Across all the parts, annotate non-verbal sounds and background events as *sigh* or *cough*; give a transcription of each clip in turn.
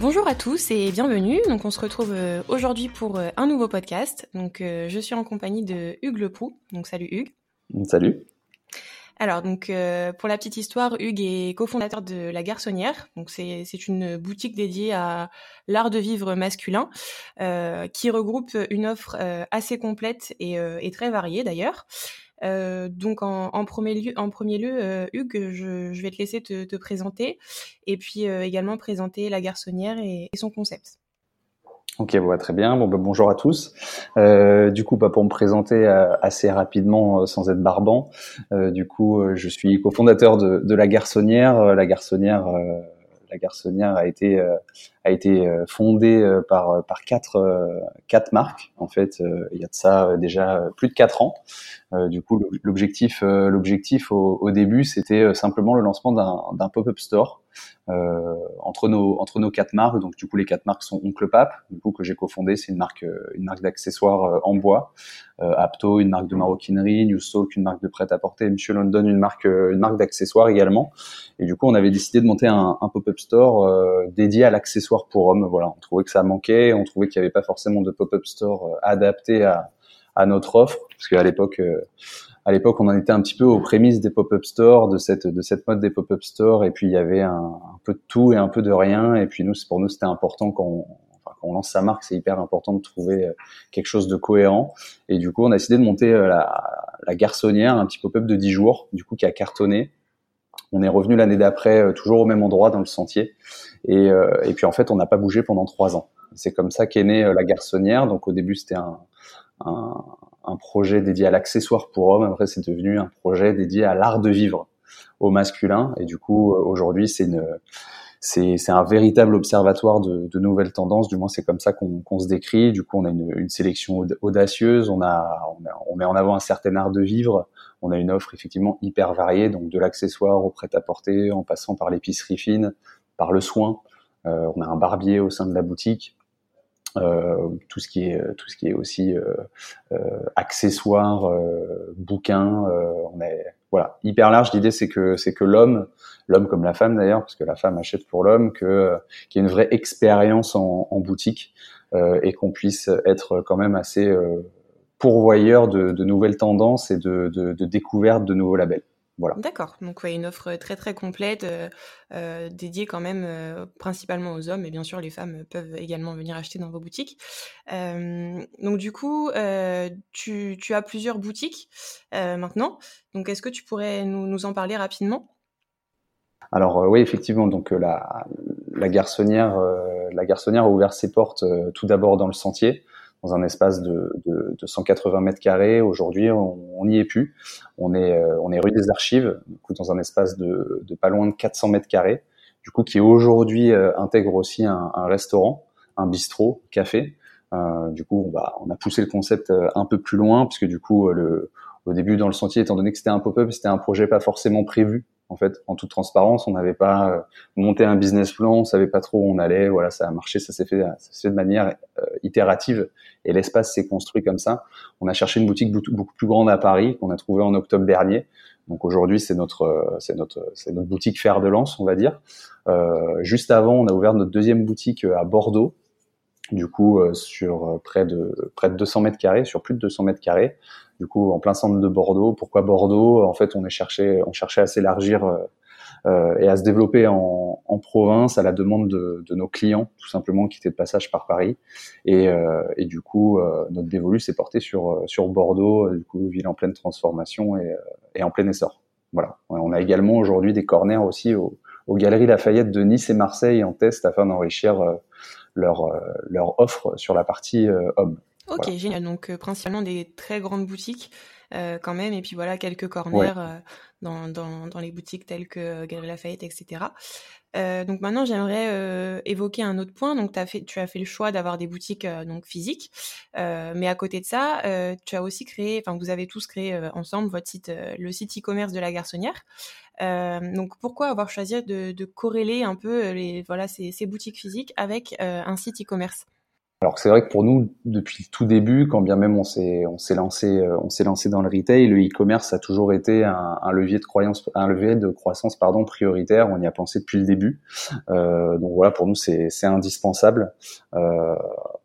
Bonjour à tous et bienvenue. Donc on se retrouve euh, aujourd'hui pour euh, un nouveau podcast. Donc euh, je suis en compagnie de Hugues Leproux. Donc salut Hugues. Salut. Alors donc pour la petite histoire, Hugues est cofondateur de La Garçonnière. Donc c'est une boutique dédiée à l'art de vivre masculin qui regroupe une offre assez complète et, et très variée d'ailleurs. Euh, donc en, premier lieu, euh, Hugues, je, vais te laisser te, te présenter et puis euh, également présenter la garçonnière et, son concept. Ok, voilà, très bien. Bah, bonjour à tous. Du coup, bah, pour me présenter assez rapidement, sans être barbant, du coup, je suis cofondateur de, de la Garçonnière. La Garçonnière, la Garçonnière a été a été fondée par par quatre quatre marques. En fait, il y a de ça déjà plus de quatre ans. Euh, du coup, l'objectif, euh, l'objectif au, début, c'était euh, simplement le lancement d'un pop-up store euh, entre nos entre nos quatre marques. Donc, du coup, les quatre marques sont Oncle Pape, du coup que j'ai cofondé, c'est une marque une marque d'accessoires en bois. Apto, une marque de maroquinerie. New Soak, une marque de prêt-à-porter. Monsieur London, une marque une marque d'accessoires également. Et du coup, on avait décidé de monter un, un pop-up store dédié à l'accessoire pour hommes. Voilà, on trouvait que ça manquait, on trouvait qu'il n'y avait pas forcément de pop-up store adapté à à notre offre, parce qu'à l'époque, euh, à l'époque, on en était un petit peu aux prémices des pop-up stores, de cette de cette mode des pop-up stores, et puis il y avait un, peu de tout et un peu de rien, et puis nous, pour nous, c'était important quand on, quand on lance sa marque, c'est hyper important de trouver euh, quelque chose de cohérent, et du coup, on a décidé de monter euh, la, la garçonnière, un petit pop-up de 10 jours, du coup, qui a cartonné. On est revenu l'année d'après, toujours au même endroit dans le sentier, et, et puis en fait, on n'a pas bougé pendant trois ans. C'est comme ça qu'est née la garçonnière. Donc au début, c'était un, un, un projet dédié à l'accessoire pour hommes. Après, c'est devenu un projet dédié à l'art de vivre au masculin. Et du coup, aujourd'hui, c'est une c'est, un véritable observatoire de, de, nouvelles tendances. Du moins, c'est comme ça qu'on, qu'on se décrit. Du coup, on a une, une sélection audacieuse. On a, on a, on met en avant un certain art de vivre. On a une offre effectivement hyper variée, donc de l'accessoire au prêt-à-porter, en passant par l'épicerie fine, par le soin. Euh, on a un barbier au sein de la boutique. Euh, tout ce qui est tout ce qui est aussi euh, euh accessoires, euh, bouquins, on est voilà hyper large. L'idée c'est que c'est que l'homme, l'homme comme la femme d'ailleurs, parce que la femme achète pour l'homme, que qu'il y ait une vraie expérience en, boutique et qu'on puisse être quand même assez pourvoyeur de, nouvelles tendances et de, de découvertes de nouveaux labels. D'accord. Donc ouais, une offre très très complète, euh, euh, dédiée quand même euh, principalement aux hommes, et bien sûr les femmes peuvent également venir acheter dans vos boutiques. Euh, donc du coup, tu, tu, as plusieurs boutiques maintenant. Donc est-ce que tu pourrais nous, nous en parler rapidement? Alors oui, effectivement. Donc la, la garçonnière, la garçonnière a ouvert ses portes tout d'abord dans le sentier dans un espace de, de, de 180 mètres carrés. Aujourd'hui, on n'y est plus. On est, euh, on est rue des Archives, du coup, dans un espace de, de pas loin de 400 mètres carrés, du coup, qui aujourd'hui euh, intègre aussi un, un, restaurant, un bistrot, café. Euh, du coup, on, va, on a poussé le concept euh, un peu plus loin, puisque du coup, le, au début dans le sentier, étant donné que c'était un pop-up, c'était un projet pas forcément prévu en fait, en toute transparence. On n'avait pas euh, monté un business plan, on savait pas trop où on allait. Voilà, ça a marché, ça s'est fait, ça fait de manière euh, itérative et l'espace s'est construit comme ça. On a cherché une boutique beaucoup plus grande à Paris qu'on a trouvé en octobre dernier. Donc aujourd'hui, c'est notre, euh, c'est notre, c'est notre boutique fer de lance, on va dire. Euh, juste avant, on a ouvert notre deuxième boutique à Bordeaux, du coup sur près de près de 200 mètres carrés, sur plus de 200 mètres carrés, du coup en plein centre de Bordeaux. Pourquoi Bordeaux? En fait, on est cherché, on cherchait à s'élargir euh, euh, et à se développer en, en, province à la demande de, de, nos clients, tout simplement qui étaient de passage par Paris. Et, euh, et du coup, euh, notre dévolu s'est porté sur sur Bordeaux, du coup ville en pleine transformation et, et en plein essor. Voilà. On a également aujourd'hui des corners aussi aux, aux, galeries Lafayette de Nice et Marseille en test afin d'enrichir leur leur offre sur la partie homme. Ok, génial. Donc principalement des très grandes boutiques quand même, et puis voilà quelques corners dans, dans, dans, les boutiques telles que Galerie Lafayette, etc. Euh, donc maintenant, j'aimerais euh, évoquer un autre point. Donc, as fait, tu as fait le choix d'avoir des boutiques euh, donc physiques, mais à côté de ça, tu as aussi créé, enfin, vous avez tous créé ensemble votre site, le site e-commerce de la Garçonnière. donc, pourquoi avoir choisi de, de, corréler un peu les, voilà, ces, ces boutiques physiques avec un site e-commerce? Alors c'est vrai que pour nous, depuis le tout début, quand bien même on s'est on s'est lancé euh, on s'est lancé dans le retail, le e-commerce a toujours été un, un, levier de croyance, un levier de croissance pardon prioritaire. On y a pensé depuis le début. Euh, donc voilà, pour nous c'est c'est indispensable. Euh,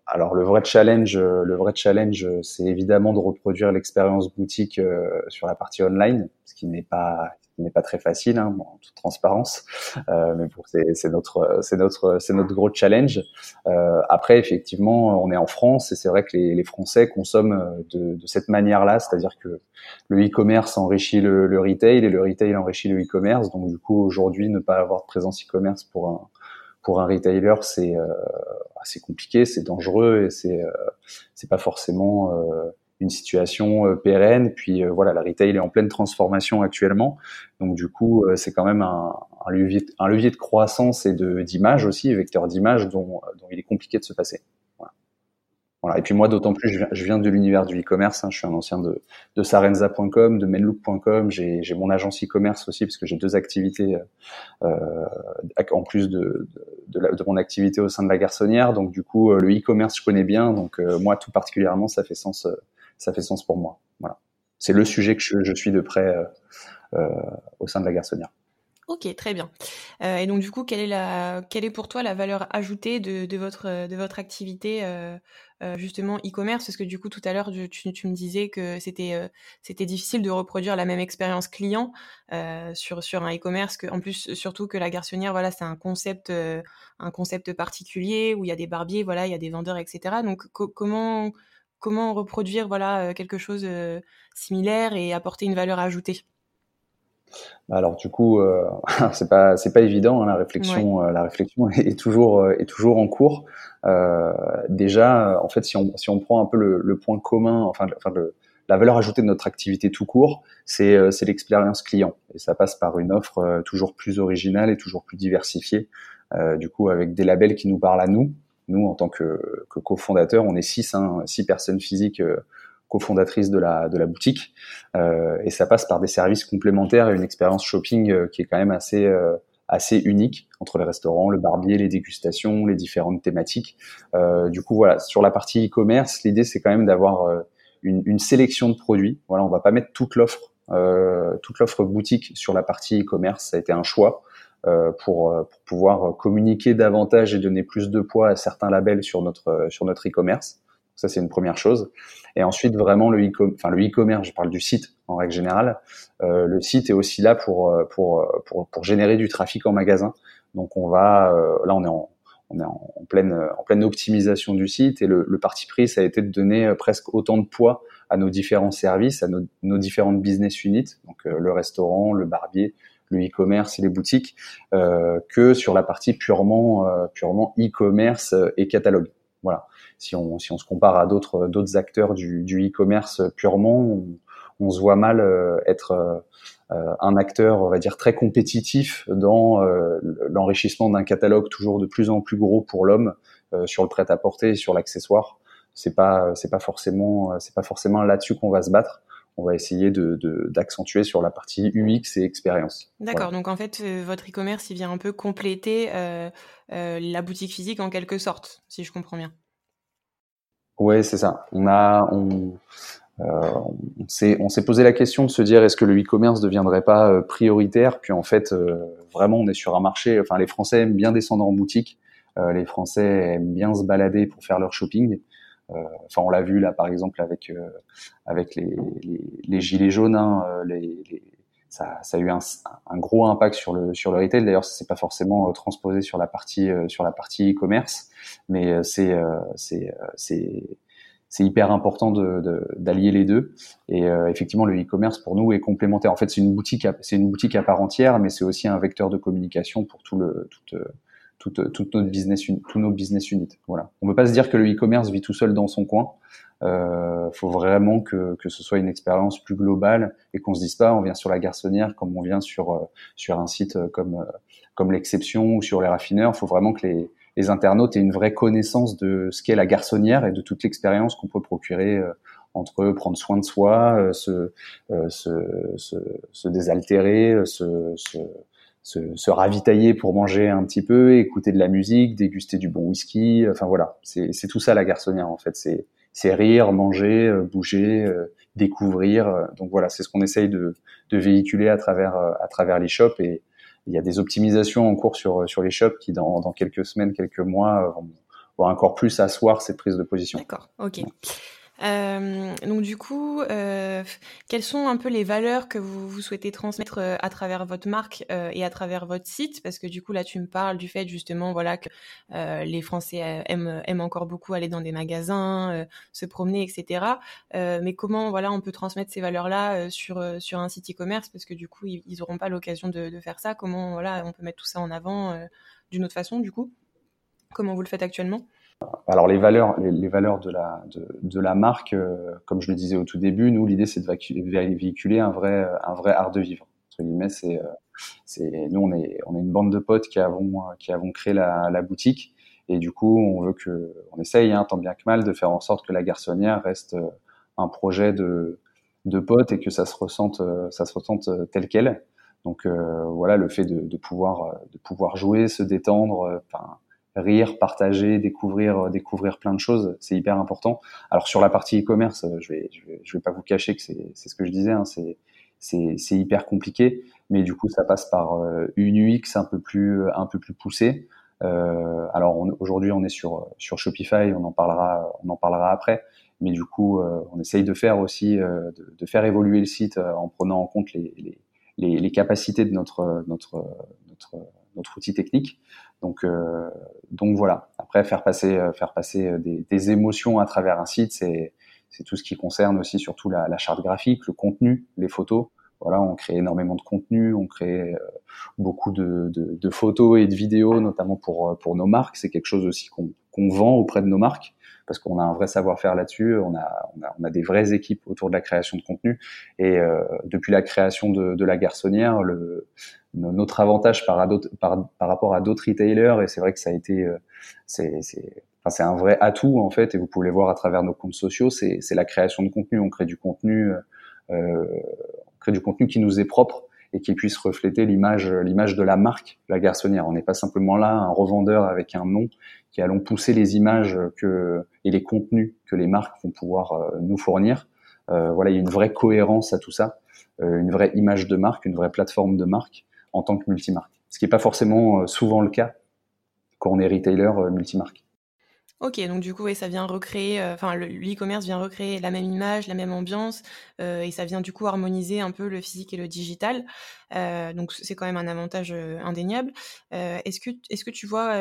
alors le vrai challenge, le vrai challenge, c'est évidemment de reproduire l'expérience boutique euh, sur la partie online, ce qui n'est pas n'est pas très facile, hein, en toute transparence, euh, mais bon, c'est notre, c'est notre, c'est notre gros challenge. Euh, après, effectivement, on est en France et c'est vrai que les, les, Français consomment de, de cette manière-là, c'est-à-dire que le e-commerce enrichit le, le, retail et le retail enrichit le e-commerce. Donc, du coup, aujourd'hui, ne pas avoir de présence e-commerce pour un pour un retailer, c'est euh, compliqué, c'est dangereux et c'est euh, c'est pas forcément euh, une situation euh, pérenne. Puis euh, voilà, la retail est en pleine transformation actuellement, donc du coup euh, c'est quand même un, un, levier, un levier de croissance et de d'image aussi, vecteur d'image dont, dont il est compliqué de se passer. Voilà. Et puis moi, d'autant plus, je viens, je viens de l'univers du e-commerce. Hein, je suis un ancien de, de Sarenza.com, de Menlook.com. J'ai, mon agence e-commerce aussi parce que j'ai deux activités euh, en plus de, de, de, de, mon activité au sein de la garçonnière. Donc du coup, le e-commerce, je connais bien. Donc moi, tout particulièrement, ça fait sens ça fait sens pour moi. Voilà. C'est le sujet que je, suis de près euh, euh, au sein de la garçonnière. Ok, très bien. Euh, et donc du coup, quelle est la, quelle est pour toi la valeur ajoutée de, de votre de votre activité euh, euh, justement e-commerce? Parce que du coup, tout à l'heure, tu, tu, me disais que c'était c'était difficile de reproduire la même expérience client sur sur un e-commerce. En plus, surtout que la garçonnière, voilà, c'est un concept un concept particulier où il y a des barbiers, voilà, il y a des vendeurs, etc. Donc comment comment reproduire voilà quelque chose de similaire et apporter une valeur ajoutée alors du coup, euh, *laughs* c'est pas c'est pas évident. Hein, la réflexion, euh, la réflexion *laughs* est toujours euh, est toujours en cours. Euh, déjà, en fait, si on si on prend un peu le, le point commun, enfin, enfin le, la valeur ajoutée de notre activité tout court, c'est c'est l'expérience client et ça passe par une offre toujours plus originale et toujours plus diversifiée. du coup, avec des labels qui nous parlent à nous, nous, en tant que, que cofondateurs, on est six, hein, six personnes physiques euh, cofondatrices de la, de la boutique. Euh, et ça passe par des services complémentaires et une expérience shopping euh, qui est quand même assez, euh, assez unique entre les restaurants, le barbier, les dégustations, les différentes thématiques. Euh, du coup, voilà, sur la partie e-commerce, l'idée, c'est quand même d'avoir une, une, sélection de produits. Voilà, on va pas mettre toute l'offre, toute l'offre boutique sur la partie e-commerce. Ça a été un choix. Euh, pour, euh, pour, pouvoir communiquer davantage et donner plus de poids à certains labels sur notre euh, sur notre e-commerce. Ça c'est une première chose. Et ensuite vraiment le e-commerce, enfin le e-commerce, je parle du site en règle générale. Euh, le site est aussi là pour, pour pour pour générer du trafic en magasin. Donc on va là on est en on est en, pleine en pleine optimisation du site et le, le, parti pris ça a été de donner presque autant de poids à nos différents services, à nos, nos différentes business units, donc le restaurant, le barbier, le e-commerce et les boutiques euh, que sur la partie purement euh, purement e-commerce euh, et catalogue. Voilà. Si on si on se compare à d'autres d'autres acteurs du, du e-commerce purement, on, se voit mal être un acteur, on va dire, très compétitif dans l'enrichissement d'un catalogue toujours de plus en plus gros pour l'homme sur le prêt-à-porter et sur l'accessoire. C'est pas c'est pas forcément c'est pas forcément là-dessus qu'on va se battre on va essayer de, d'accentuer sur la partie UX et expérience. D'accord, donc en fait, euh, votre e-commerce, il vient un peu compléter euh, euh, la boutique physique en quelque sorte, si je comprends bien. Oui, c'est ça. On a, on, on s'est posé la question de se dire est-ce que le e-commerce ne deviendrait pas prioritaire? Puis en fait, vraiment, on est sur un marché. Enfin, les Français aiment bien descendre en boutique. les Français aiment bien se balader pour faire leur shopping. Euh, enfin, on l'a vu là, par exemple, avec euh, avec les, les, les, gilets jaunes. Hein, euh, les, ça, ça, a eu un, un, gros impact sur le sur le retail. D'ailleurs, c'est pas forcément transposé sur la partie sur la partie e-commerce, mais c'est c'est c'est c'est hyper important d'allier de, les deux. Et euh, effectivement, le e-commerce pour nous est complémentaire. En fait, c'est une boutique, c'est une boutique à part entière, mais c'est aussi un vecteur de communication pour tout le, toute, toute, toute notre business, tous nos business units. Voilà. On ne peut pas se dire que le e-commerce vit tout seul dans son coin. Euh, faut vraiment que, que ce soit une expérience plus globale et qu'on se dise pas on vient sur la garçonnière comme on vient sur euh, sur un site euh, comme euh, comme l'exception ou sur les raffineurs. Il faut vraiment que les, les internautes aient une vraie connaissance de ce qu'est la garçonnière et de toute l'expérience qu'on peut procurer entre prendre soin de soi, se, se, se, se, désaltérer, se, se, se, ravitailler pour manger un petit peu, écouter de la musique, déguster du bon whisky. Enfin voilà, c'est tout ça la garçonnière en fait. C'est c'est rire, manger, euh, bouger, euh, découvrir. Euh, donc voilà, c'est ce qu'on essaye de, de, véhiculer à travers à travers les shops et il y a des optimisations en cours sur sur les shops qui dans, dans quelques semaines, quelques mois vont, vont encore plus asseoir cette prise de position. D'accord, ok. Euh, donc du coup, euh, quelles sont un peu les valeurs que vous, souhaitez transmettre euh, à travers votre marque et à travers votre site? Parce que du coup là, tu me parles du fait justement voilà que les Français aiment, encore beaucoup aller dans des magasins, se promener, etc. mais comment voilà on peut transmettre ces valeurs-là sur sur un site e-commerce? Parce que du coup, ils, ils auront pas l'occasion de, de, faire ça. Comment voilà on peut mettre tout ça en avant d'une autre façon du coup? Comment vous le faites actuellement? Alors les valeurs, les, valeurs de la de, de la marque, euh, comme je le disais au tout début, nous l'idée c'est de véhiculer un vrai un vrai art de vivre. Entre guillemets, c'est euh, c'est nous on est on est une bande de potes qui avons qui avons créé la, la boutique et du coup on veut que on essaye hein, tant bien que mal de faire en sorte que la garçonnière reste euh, un projet de de potes et que ça se ressente ça se ressente tel quel. Donc voilà le fait de, de pouvoir de pouvoir jouer, se détendre, enfin rire, partager, découvrir, euh, découvrir plein de choses, c'est hyper important. Alors sur la partie e-commerce, euh, je vais, je vais, je vais pas vous cacher que c'est, c'est ce que je disais, hein, c'est, c'est, c'est hyper compliqué, mais du coup ça passe par euh, une UX un peu plus, un peu plus poussée. Euh, alors aujourd'hui on est sur sur Shopify, on en parlera, on en parlera après, mais du coup on essaye de faire aussi, de, de, faire évoluer le site en prenant en compte les, les, les, les capacités de notre notre notre notre outil technique. Donc, euh, donc voilà. Après, faire passer, euh, faire passer euh, des, émotions à travers un site, c'est tout ce qui concerne aussi surtout la, charte graphique, le contenu, les photos. Voilà, on crée énormément de contenu, on crée beaucoup de, photos et de vidéos, notamment pour nos marques. C'est quelque chose aussi qu'on vend auprès de nos marques parce qu'on a un vrai savoir-faire là-dessus. On a, on a, on a des vraies équipes autour de la création de contenu. Et euh, depuis la création de, de la garçonnière, le, notre avantage par, par, par rapport à d'autres retailers, et c'est vrai que ça a été, euh, c'est, c'est, enfin, c'est un vrai atout en fait, et vous pouvez le voir à travers nos comptes sociaux, c'est, c'est la création de contenu. On crée du contenu, euh, on crée du contenu qui nous est propre et qui puisse refléter l'image, l'image de la marque, la garçonnière. On n'est pas simplement là un revendeur avec un nom qui allons pousser les images que et les contenus que les marques vont pouvoir euh, nous fournir. Euh, voilà, il y a une vraie cohérence à tout ça, euh, une vraie image de marque, une vraie plateforme de marque en tant que multimarque. Ce qui n'est pas forcément souvent le cas quand on est retailer multimarque. Ok, donc du coup, ça vient recréer, euh, enfin, le e-commerce vient recréer la même image, la même ambiance, euh, et ça vient du coup harmoniser un peu le physique et le digital. Euh, donc c'est quand même un avantage indéniable. est-ce que est-ce que tu vois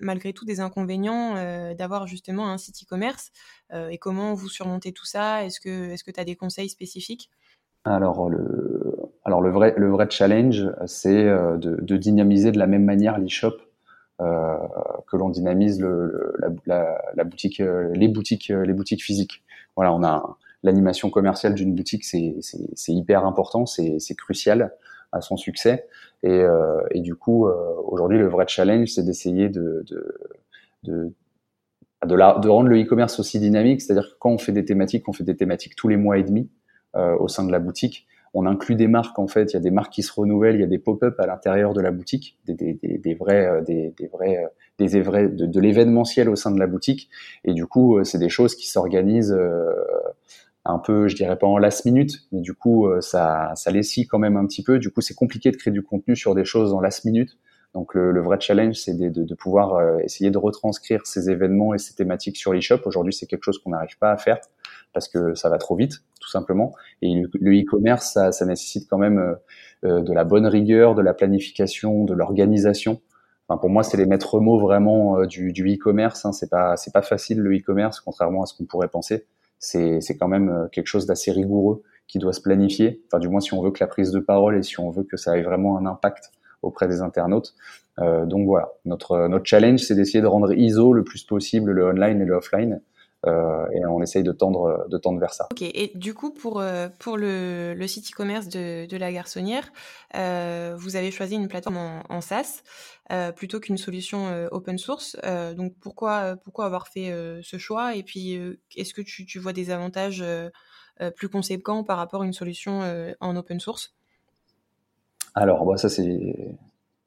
malgré tout des inconvénients d'avoir justement un site e-commerce et comment vous surmontez tout ça? Est-ce que tu as des conseils spécifiques? Alors le vrai le vrai challenge, c'est de, dynamiser de la même manière l'e-shop que l'on dynamise la, boutique, euh, les boutiques, euh, les boutiques physiques. Voilà, on a l'animation commerciale d'une boutique, c'est hyper important, c'est crucial à son succès. Et, euh, du coup, aujourd'hui, le vrai challenge, c'est d'essayer de, rendre le e-commerce aussi dynamique. C'est-à-dire que quand on fait des thématiques, on fait des thématiques tous les mois et demi euh, au sein de la boutique on inclut des marques en fait. Il y a des marques qui se renouvellent, il y a des pop-up à l'intérieur de la boutique, des, des, des, des vrais, euh, des, des vrais, euh, des vrais de, l'événementiel au sein de la boutique. Et du coup, euh, c'est des choses qui s'organisent un peu, je dirais pas en last minute, mais du coup, ça, ça lécie quand même un petit peu. Du coup, c'est compliqué de créer du contenu sur des choses en last minute. Donc le, le vrai challenge, c'est de, de, de, pouvoir essayer de retranscrire ces événements et ces thématiques sur l'e-shop. Aujourd'hui, c'est quelque chose qu'on n'arrive pas à faire parce que ça va trop vite, tout simplement. Et le e-commerce, ça, ça, nécessite quand même euh, euh, de la bonne rigueur, de la planification, de l'organisation. Enfin, pour moi, c'est les maîtres mots vraiment euh, du, du e-commerce. Hein. C'est pas, c'est pas facile le e-commerce, contrairement à ce qu'on pourrait penser. C'est, c'est quand même quelque chose d'assez rigoureux qui doit se planifier. Enfin, du moins, si on veut que la prise de parole et si on veut que ça ait vraiment un impact auprès des internautes. donc voilà, notre notre challenge, c'est d'essayer de rendre ISO le plus possible le online et le offline. Euh, et on essaye de tendre, de tendre vers ça. Ok, et du coup, pour, euh, pour le, site e-commerce de, de, la garçonnière, euh, vous avez choisi une plateforme en, SaaS euh, plutôt qu'une solution euh, open source. Euh, donc pourquoi, pourquoi avoir fait ce choix? Et puis, est-ce que tu, tu, vois des avantages plus conséquents par rapport à une solution en open source? Alors, bah, ça c'est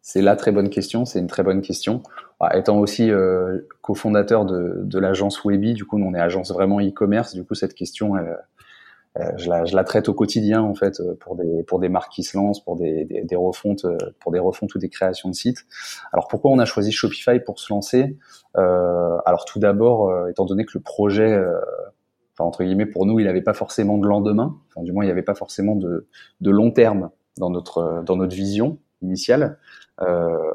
c'est la très bonne question, c'est une très bonne question. Ah, étant aussi euh, cofondateur de, de l'agence Webi, du coup, on est agence vraiment e-commerce. Du coup, cette question, euh, je, la, je, la, traite au quotidien en fait euh, pour des pour des marques qui se lancent, pour des, des, refontes, euh, pour des refontes ou des créations de sites. Alors pourquoi on a choisi Shopify pour se lancer? Euh, Alors tout d'abord, euh, étant donné que le projet enfin entre guillemets pour nous il n'avait pas forcément de lendemain enfin du moins il n'y avait pas forcément de, de long terme dans notre dans notre vision initiale euh,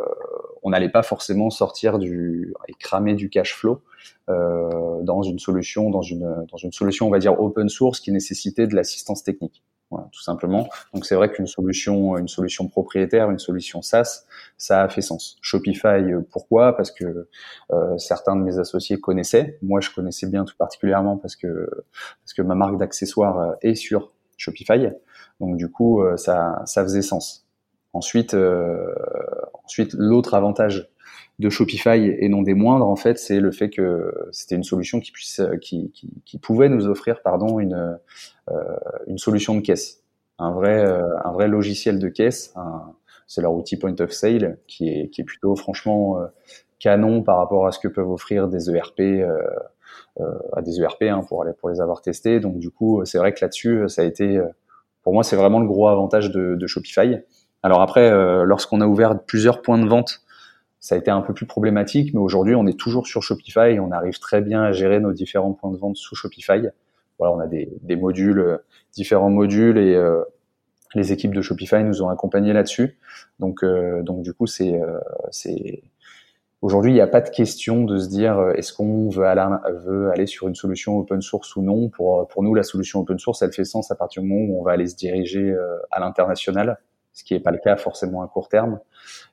on n'allait pas forcément sortir du et cramer du cash flow euh, dans une solution, dans une dans une solution, on va dire open source qui nécessitait de l'assistance technique. Voilà, tout simplement. Donc c'est vrai qu'une solution, une solution propriétaire, une solution SaaS, ça a fait sens. Shopify, pourquoi? Parce que euh, certains de mes associés connaissaient. Moi, je connaissais bien tout particulièrement parce que parce que ma marque d'accessoires est sur Shopify. Donc du coup, euh, ça ça faisait sens. Ensuite, euh, ensuite l'autre avantage de Shopify et non des moindres en fait, c'est le fait que c'était une solution qui puisse, qui, qui, qui, pouvait nous offrir pardon une euh, une solution de caisse, un vrai euh, un vrai logiciel de caisse. C'est leur outil point of sale qui est qui est plutôt franchement euh, canon par rapport à ce que peuvent offrir des ERP. Euh, à des ERP hein, pour aller pour les avoir testés donc du coup c'est vrai que là-dessus ça a été pour moi c'est vraiment le gros avantage de, de Shopify alors après, euh, lorsqu'on a ouvert plusieurs points de vente, ça a été un peu plus problématique, mais aujourd'hui, on est toujours sur Shopify et on arrive très bien à gérer nos différents points de vente sous Shopify. Voilà, on a des, des modules, euh, différents modules et euh, les équipes de Shopify nous ont accompagnés là-dessus. Donc, donc du coup, c'est, c'est aujourd'hui, il n'y a pas de question de se dire est-ce qu'on veut aller, sur une solution open source ou non. Pour, pour nous, la solution open source, elle fait sens à partir du moment où on va aller se diriger à l'international ce qui n'est pas le cas forcément à court terme,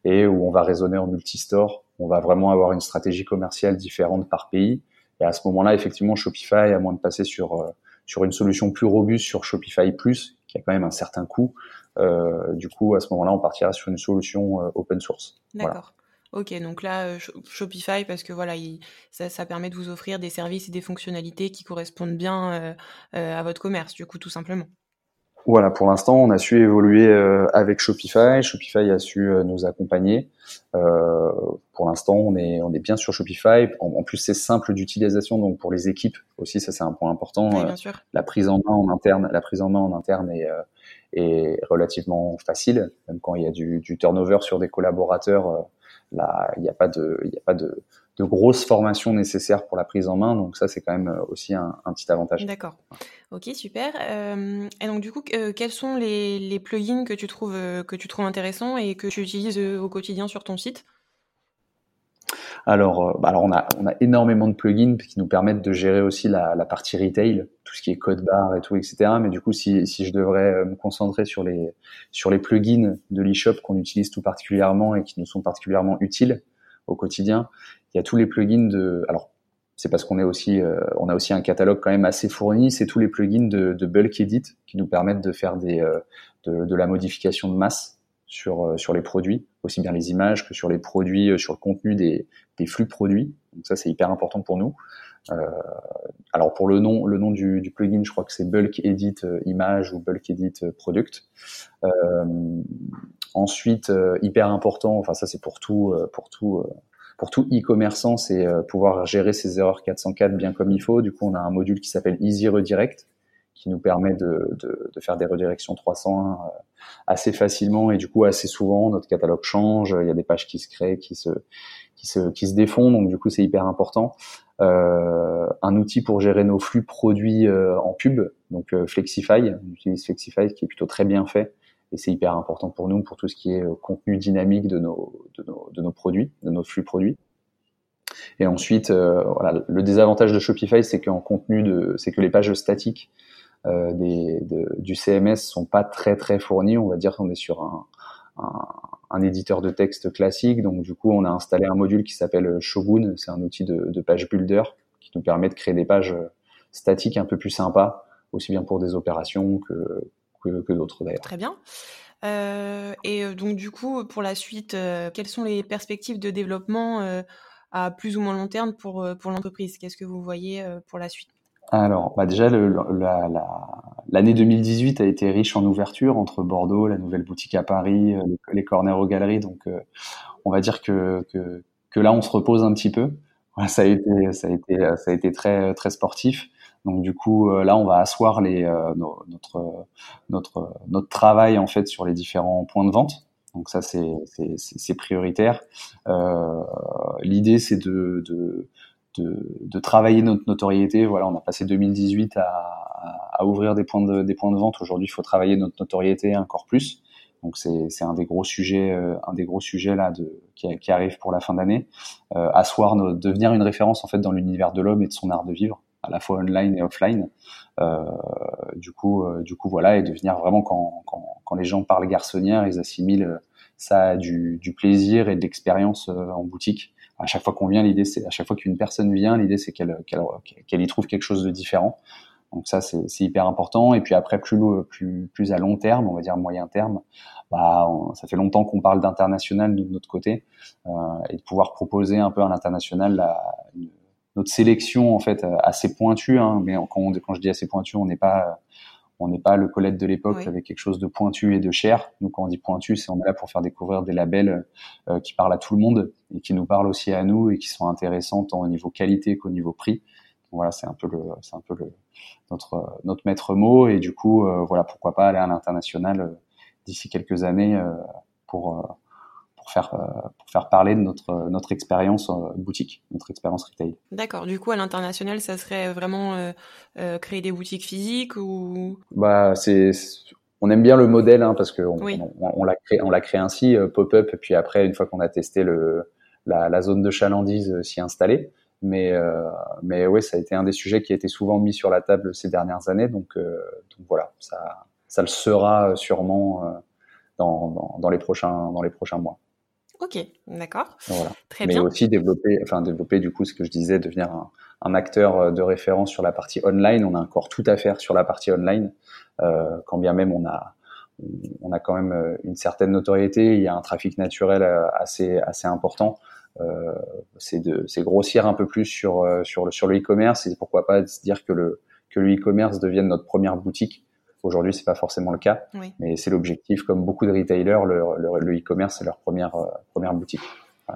et où on va raisonner en multistore. On va vraiment avoir une stratégie commerciale différente par pays. Et à ce moment-là, effectivement, Shopify, à moins de passer sur euh, sur une solution plus robuste sur Shopify Plus, qui a quand même un certain coût, euh, du coup, à ce moment-là, on partira sur une solution euh, open source. D'accord. Ok, donc là, Shopify, parce que voilà, ça, ça, permet de vous offrir des services et des fonctionnalités qui correspondent bien à votre commerce, du coup, tout simplement. Voilà, pour l'instant, on a su évoluer euh, avec Shopify. Shopify a su euh, nous accompagner. Euh, pour l'instant, on est on est bien sur Shopify. En, plus, c'est simple d'utilisation, donc pour les équipes aussi, ça c'est un point important. Oui, la prise en main en interne, la prise en main en interne est est relativement facile, même quand il y a du, du turnover sur des collaborateurs. Il n'y a pas de il y a pas de de grosses formations nécessaires pour la prise en main. Donc ça, c'est quand même aussi un, un petit avantage. D'accord. Ok, super. Euh, et donc du coup, euh, quels sont les, les, plugins que tu trouves euh, que tu trouves intéressants et que tu utilises euh, au quotidien sur ton site? Alors, euh, bah alors on a, on a énormément de plugins qui nous permettent de gérer aussi la, la partie retail, tout ce qui est code barre et tout, etc. Mais du coup, si, si je devrais me concentrer sur les, sur les plugins de l'eShop qu'on utilise tout particulièrement et qui nous sont particulièrement utiles au quotidien, il y a tous les plugins de, alors c'est parce qu'on est aussi, euh, on a aussi un catalogue quand même assez fourni. C'est tous les plugins de, de, bulk edit qui nous permettent de faire des, euh, de, de, la modification de masse sur euh, sur les produits, aussi bien les images que sur les produits, sur le contenu des, des flux produits. Donc ça, c'est hyper important pour nous. Alors pour le nom, le nom du, du plugin, je crois que c'est bulk edit image ou bulk edit product. ensuite, hyper important. Enfin ça, c'est pour tout, pour tout pour tout e-commerçant, c'est euh, pouvoir gérer ses erreurs 404 bien comme il faut. Du coup, on a un module qui s'appelle Easy Redirect qui nous permet de, de, de, faire des redirections 301 euh, assez facilement et du coup assez souvent notre catalogue change, il y a des pages qui se créent, qui se qui se qui se défont donc du coup c'est hyper important. Euh, un outil pour gérer nos flux produits euh, en pub donc Flexify, on utilise Flexify qui est plutôt très bien fait et c'est hyper important pour nous pour tout ce qui est euh, contenu dynamique de nos, de nos, de nos produits, de nos flux produits. Et ensuite, euh, voilà, le désavantage de Shopify, c'est qu'en contenu de, c'est que les pages statiques euh, des, de, du CMS sont pas très très fournies. On va dire qu'on est sur un, un, un éditeur de texte classique. Donc du coup, on a installé un module qui s'appelle Shogun. C'est un outil de, page builder qui nous permet de créer des pages statiques un peu plus sympas, aussi bien pour des opérations que, d'autres d'ailleurs. Très bien. Euh, et donc du coup, pour la suite, euh, quelles sont les perspectives de développement euh, à plus ou moins long terme pour l'entreprise? Qu'est-ce que vous voyez pour la suite? Alors, bah déjà, l'année la, 2018 a été riche en ouverture entre Bordeaux, la nouvelle boutique à Paris, les, les corners aux galeries. Donc, on va dire que, que, que, là, on se repose un petit peu. Ça a été, ça a été, ça a été très, très sportif. Donc du coup, euh, là, on va asseoir les, euh, notre, notre, notre travail en fait sur les différents points de vente. Donc ça, c'est prioritaire. Euh, L'idée, c'est de, de, de, travailler notre notoriété. Voilà, on a passé 2018 à, ouvrir des points de, des points de vente. Aujourd'hui, il faut travailler notre notoriété encore plus. Donc c'est un des gros sujets, euh, un des gros sujets là de, qui, arrive pour la fin d'année. Euh, asseoir, devenir une référence en fait dans l'univers de l'homme et de son art de vivre à la fois online et offline. Euh, du coup, euh, du coup, voilà, et devenir vraiment quand, quand, quand, les gens parlent garçonnière, ils assimilent ça à du plaisir et de l'expérience en boutique. À chaque fois qu'on vient, l'idée c'est à chaque fois qu'une personne vient, l'idée c'est qu'elle qu'elle y trouve quelque chose de différent. Donc ça c'est hyper important. Et puis après plus plus plus à long terme, on va dire moyen terme, bah ça fait longtemps qu'on parle d'international de notre côté euh, et de pouvoir proposer un peu à l'international notre sélection en fait euh, assez pointue. Hein, mais quand, quand, je dis assez pointu, on n'est pas on n'est pas le Colette de l'époque avec quelque chose de pointu et de cher. Nous, quand on dit pointu, c'est on est là pour faire découvrir des labels euh, qui parlent à tout le monde et qui nous parlent aussi à nous et qui sont intéressants tant au niveau qualité qu'au niveau prix. voilà, c'est un peu le, c'est un peu le, notre notre maître mot et du coup, euh, voilà, pourquoi pas aller à l'international d'ici quelques années pour pour faire, euh, pour faire parler de notre, notre expérience euh, boutique, notre expérience retail. D'accord. Du coup, à l'international, ça serait vraiment euh, créer des boutiques physiques ou? Bah, c'est on aime bien le modèle hein, parce qu'on on, on, l'a créé, on l'a créé ainsi pop-up et puis après une fois qu'on a testé le la, la zone de chalandise s'y installer. Mais mais ouais, ça a été un des sujets qui a été souvent mis sur la table ces dernières années. Donc donc voilà, ça ça le sera sûrement dans, dans, dans les prochains dans les prochains mois. Ok, d'accord. Voilà. Très Mais aussi développer, enfin développer du coup ce que je disais, devenir un, un, acteur euh, de référence sur la partie online. On a encore tout à faire sur la partie online, euh, quand bien même on a on a quand même euh, une certaine notoriété. Il y a un trafic naturel euh, assez assez important. Euh, c'est de c'est grossir un peu plus sur sur le sur le e-commerce et pourquoi pas se dire que le que le e-commerce devienne notre première boutique Aujourd'hui, c'est pas forcément le cas, mais c'est l'objectif. Comme beaucoup de retailers, le e-commerce c'est leur première euh, première boutique.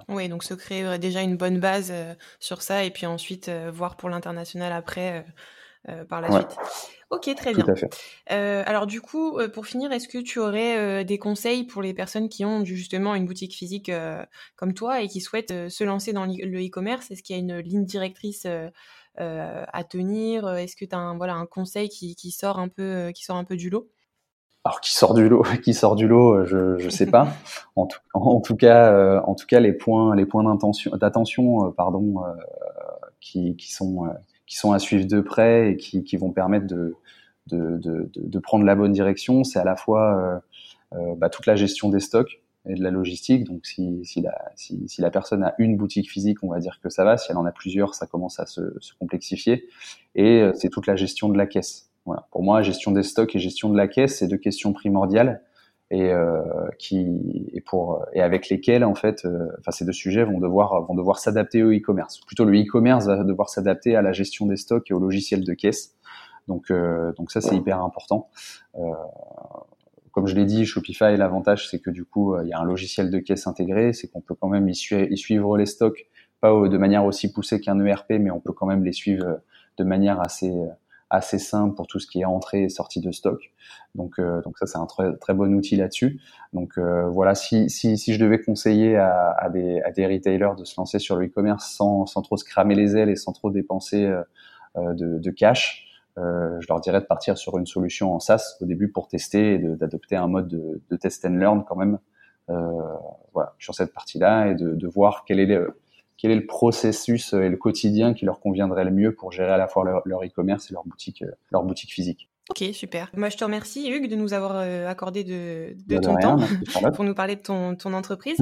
Oui, donc se créer euh, déjà une bonne base euh, sur ça et puis ensuite voir pour l'international après par la suite. Ok, très bien. À fait. alors du coup, pour finir, est-ce que tu aurais des conseils pour les personnes qui ont justement une boutique physique comme toi et qui souhaitent se lancer dans le e-commerce? Est-ce qu'il y a une ligne directrice euh, à tenir? Est-ce que tu as un, voilà, un conseil qui, qui, sort un peu, euh, qui sort un peu du lot? Alors qui sort du lot, *laughs* qui sort du lot, euh, je je sais pas. *laughs* En tout, en tout cas, en tout cas les points les points d'intention d'attention pardon qui, qui sont qui sont à suivre de près et qui, vont permettre de prendre la bonne direction, c'est à la fois bah, toute la gestion des stocks, et de la logistique. Donc, si, la, personne a une boutique physique, on va dire que ça va. Si elle en a plusieurs, ça commence à se, complexifier. Et euh, c'est toute la gestion de la caisse. Pour moi, gestion des stocks et gestion de la caisse, c'est deux questions primordiales et euh, qui et pour et avec lesquelles en fait, euh, enfin ces deux sujets vont devoir vont devoir s'adapter au e-commerce. Plutôt le e-commerce va devoir s'adapter à la gestion des stocks et au logiciel de caisse. Donc euh, donc ça c'est hyper important. Euh, comme je l'ai dit, Shopify, l'avantage, c'est que du coup, il y a un logiciel de caisse intégré, c'est qu'on peut quand même y, suivre les stocks, pas de manière aussi poussée qu'un ERP, mais on peut quand même les suivre de manière assez euh, assez simple pour tout ce qui est entrée et sortie de stock. Donc, donc ça, c'est un très, très bon outil là-dessus. Donc voilà, si, si, si je devais conseiller à, à, des, à des retailers de se lancer sur le e-commerce sans, sans trop se cramer les ailes et sans trop dépenser de, de cash, euh, je leur dirais de partir sur une solution en SaaS au début pour tester et d'adopter un mode de, de, test and learn quand même euh, voilà, sur cette partie-là et de, de, voir quel est, le, quel est le processus et le quotidien qui leur conviendrait le mieux pour gérer à la fois leur e-commerce et leur boutique, leur boutique physique. Ok, super. Moi, je te remercie, Hugues, de nous avoir euh, accordé de, de ton temps *laughs* pour nous parler de ton, ton entreprise.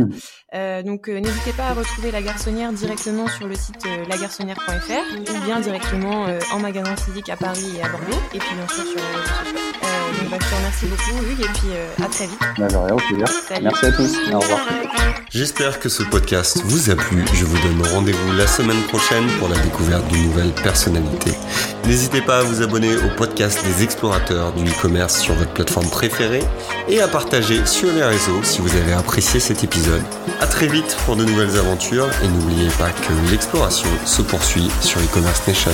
Euh, donc, euh, n'hésitez pas à retrouver La Garçonnière directement sur le site lagarçonnière.fr ou bien directement en magasin physique à Paris et à Bordeaux, et puis bien sûr sur les réseaux sociaux. Donc, bah, je te remercie beaucoup, Hugues, et puis à très vite. Bah, rien, au plaisir. Merci à tous. Au revoir. J'espère que ce podcast vous a plu. Je vous donne rendez-vous la semaine prochaine pour la découverte d'une nouvelle personnalité. N'hésitez pas à vous abonner au podcast des explorateurs du e-commerce sur votre plateforme préférée et à partager sur les réseaux si vous avez apprécié cet épisode. À très vite pour de nouvelles aventures et n'oubliez pas que l'exploration se poursuit sur e-commerce nation.